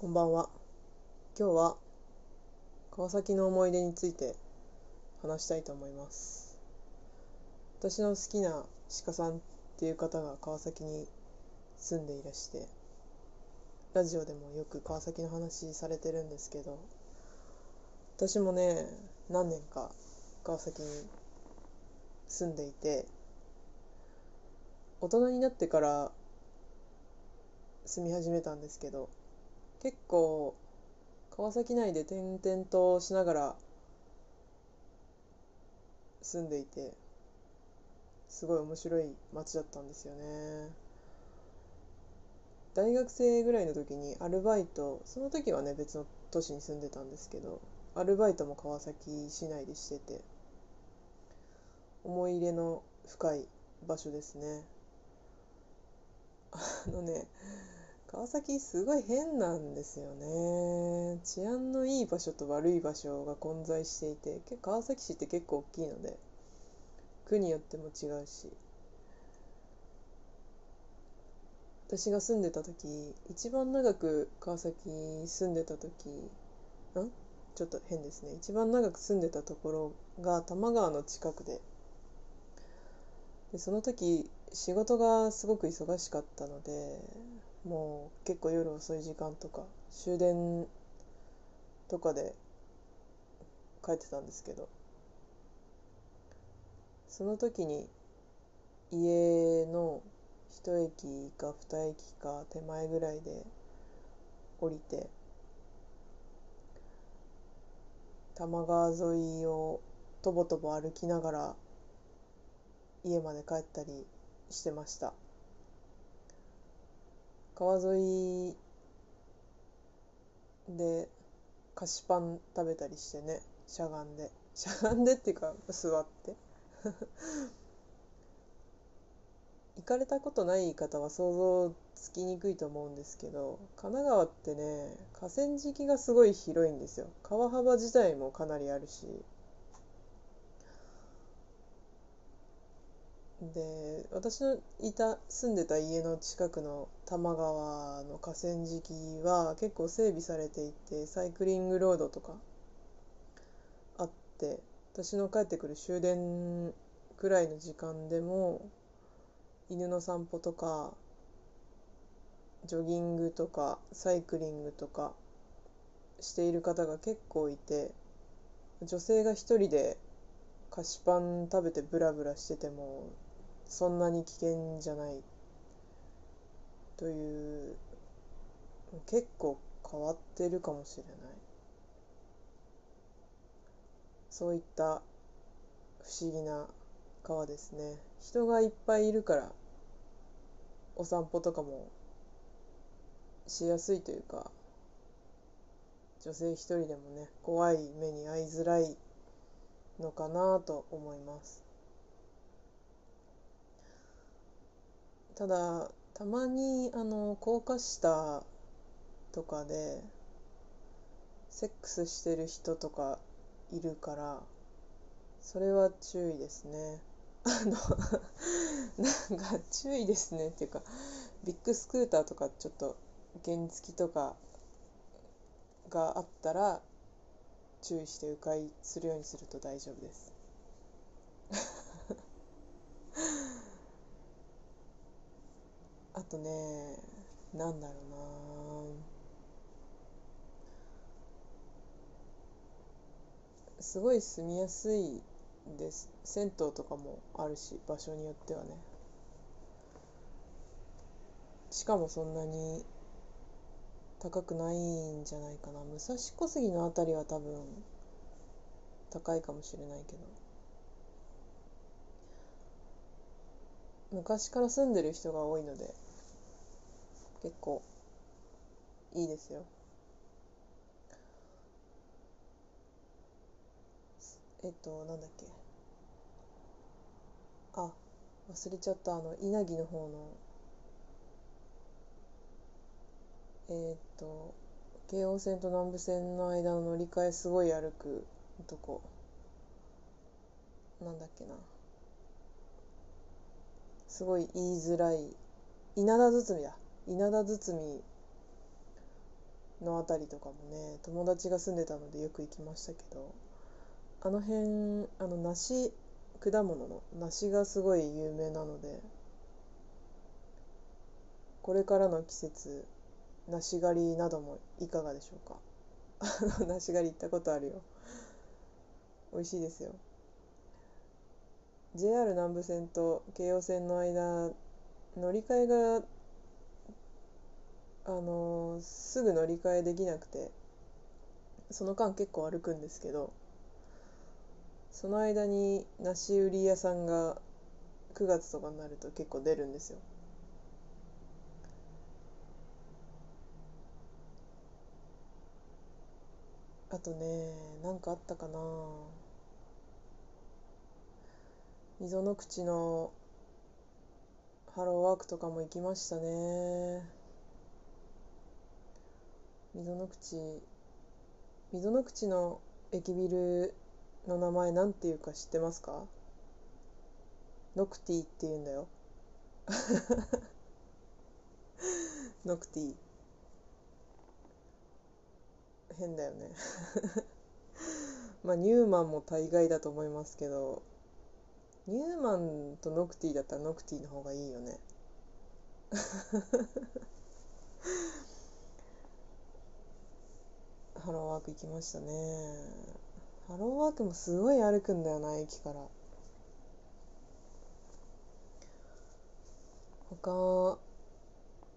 こんばんは。今日は川崎の思い出について話したいと思います。私の好きな鹿さんっていう方が川崎に住んでいらして、ラジオでもよく川崎の話されてるんですけど、私もね、何年か川崎に住んでいて、大人になってから住み始めたんですけど、結構川崎内で転々としながら住んでいてすごい面白い街だったんですよね。大学生ぐらいの時にアルバイトその時はね別の都市に住んでたんですけどアルバイトも川崎市内でしてて思い入れの深い場所ですね。あのね川崎すごい変なんですよね。治安のいい場所と悪い場所が混在していて川崎市って結構大きいので区によっても違うし。私が住んでた時一番長く川崎住んでた時んちょっと変ですね。一番長く住んでたところが多摩川の近くで。でその時仕事がすごく忙しかったのでもう結構夜遅い時間とか終電とかで帰ってたんですけどその時に家の一駅か二駅か手前ぐらいで降りて多摩川沿いをとぼとぼ歩きながら家まで帰ったりしてました。川沿いで菓子パン食べたりしてねしゃがんで。しゃがんでっていうか座って。行かれたことない方は想像つきにくいと思うんですけど神奈川ってね河川敷がすごい広いんですよ。川幅自体もかなりあるし。で私のいた住んでた家の近くの多摩川の河川敷は結構整備されていてサイクリングロードとかあって私の帰ってくる終電くらいの時間でも犬の散歩とかジョギングとかサイクリングとかしている方が結構いて女性が一人で菓子パン食べてブラブラしててもそんなに危険じゃないという結構変わってるかもしれない。そういった不思議な川ですね。人がいっぱいいるからお散歩とかもしやすいというか女性一人でもね怖い目に遭いづらいのかなと思います。ただたまにあの高架下とかでセックスしてる人とかいるからそれは注意ですね。あの なんか注意ですねっていうかビッグスクーターとかちょっと原付とかがあったら注意して迂回するようにすると大丈夫です。とねなんだろうな。すごい住みやすいです。銭湯とかもあるし場所によってはね。しかもそんなに高くないんじゃないかな。武蔵小杉の辺りは多分高いかもしれないけど。昔から住んでる人が多いので結構いいですよ。えっとなんだっけ。あ忘れちゃった。あの稲城の方の。え、っと京王線と南武線の間の乗り換えすごい歩くとこ。なんだっけな。すごい言いづらい。稲田堤だ。稲田堤の辺りとかもね友達が住んでたのでよく行きましたけどあの辺あの梨果物の梨がすごい有名なのでこれからの季節梨狩りなどもいかがでしょうか？梨狩り行ったことあるよ。美味しいですよ。JR 南武線と京葉線の間乗り換えがあのすぐ乗り換えできなくてその間結構歩くんですけどその間に梨売り屋さんが9月とかになると結構出るんですよ。あとね何かあったかな。溝の口のハローワークとかも行きましたね。溝の口溝の口の駅ビルの名前なんていうか知ってますか？ノクティって言うんだよ。ノクティ。変だよね。まあニュウマンも大概だと思いますけどニュウマンとノクティだったらノクティの方がいいよね。ハローワーク行きましたね。ハローワークもすごい歩くんだよな駅から。他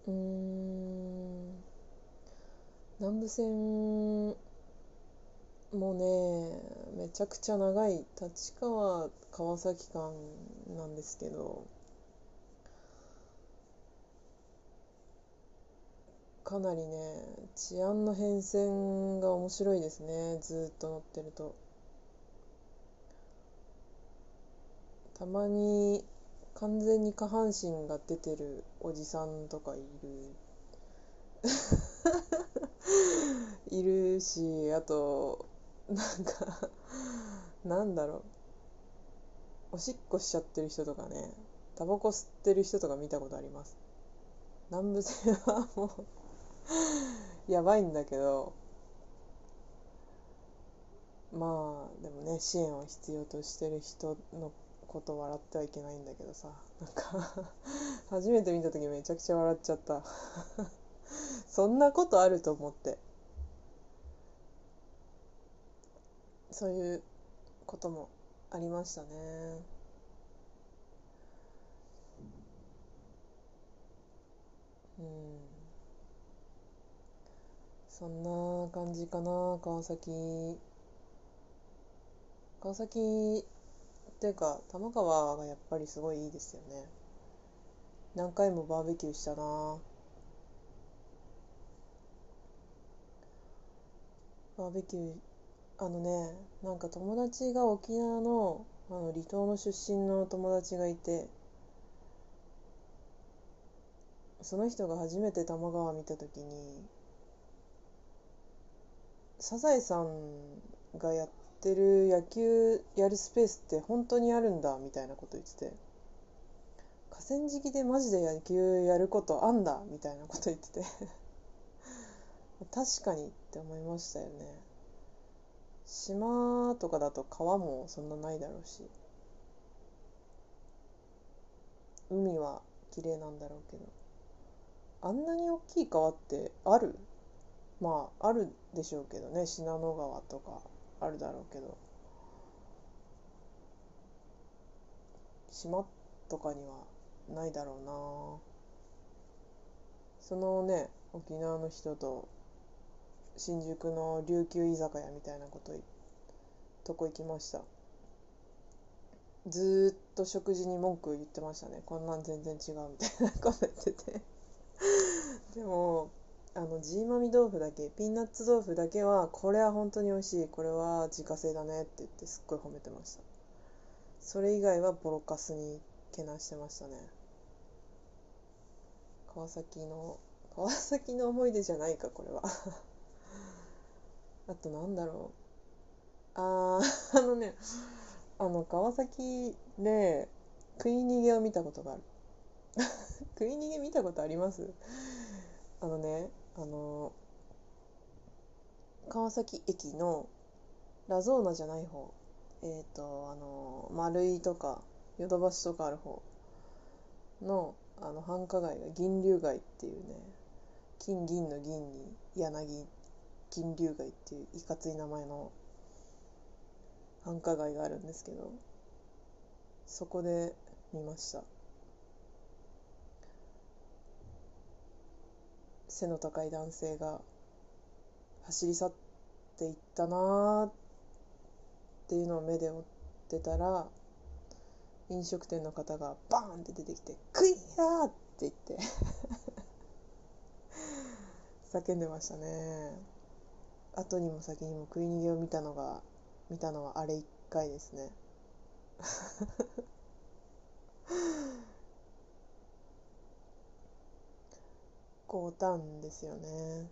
うん南武線もねめちゃくちゃ長い。立川川崎間なんですけど。かなりね治安の変遷が面白いですねずっと乗ってると。たまに完全に下半身が出てるおじさんとかいる。いるしあとなんかなんだろう。おしっこしちゃってる人とかねタバコ吸ってる人とか見たことあります。南部線はもうやばいんだけどまあでもね支援を必要としてる人のこと笑ってはいけないんだけどさなんか初めて見た時めちゃくちゃ笑っちゃった。そんなことあると思って。そういうこともありましたね。うん。そんな感じかな川崎。川崎っていうか玉川がやっぱりすごいいいですよね。何回もバーベキューしたな。バーベキューあのねなんか友達が沖縄のあの離島の出身の友達がいてその人が初めて玉川見た時にサザエさんがやってる野球やるスペースって本当にあるんだみたいなこと言ってて河川敷でマジで野球やることあんだみたいなこと言ってて確かにって思いましたよね。島とかだと川もそんなないだろうし海は綺麗なんだろうけどあんなに大きい川ってある？まああるでしょうけどね。信濃川とかあるだろうけど。島とかにはないだろうな。そのね沖縄の人と新宿の琉球居酒屋みたいなこととこ行きました。ずっと食事に文句言ってましたね。こんなん全然違うみたいなこと言ってて。でもあのジーマミ豆腐だけピーナッツ豆腐だけはこれは本当に美味しいこれは自家製だねって言ってすっごい褒めてました。それ以外はボロカスにけなしてましたね。川崎の川崎の思い出じゃないかこれは。あとなんだろう。あー あのねあの川崎で食い逃げを見たことがある。食い逃げ見たことあります？あのねあの川崎駅のラゾーナじゃない方えっ、とあの丸井とかヨドバシとかある方のあの繁華街が銀龍街っていうね金銀の銀に柳銀龍街っていういかつい名前の繁華街があるんですけどそこで見ました。背の高い男性が走り去っていったなっていうのを目で追ってたら飲食店の方がバーンって出てきて「クイヤー!」って言って 叫んでましたね後にも先にも食い逃げを見たのが見たのはあれ一回ですね高短ですよね。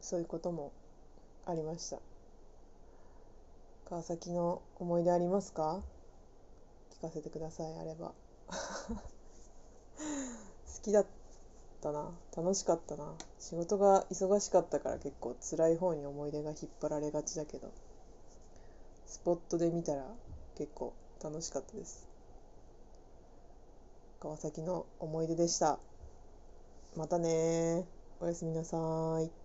そういうこともありました。川崎の思い出ありますか？聞かせてくださいあれば。好きだったな。楽しかったな。仕事が忙しかったから結構辛い方に思い出が引っ張られがちだけど。スポットで見たら結構楽しかったです。川崎の思い出でした。またねおやすみなさい。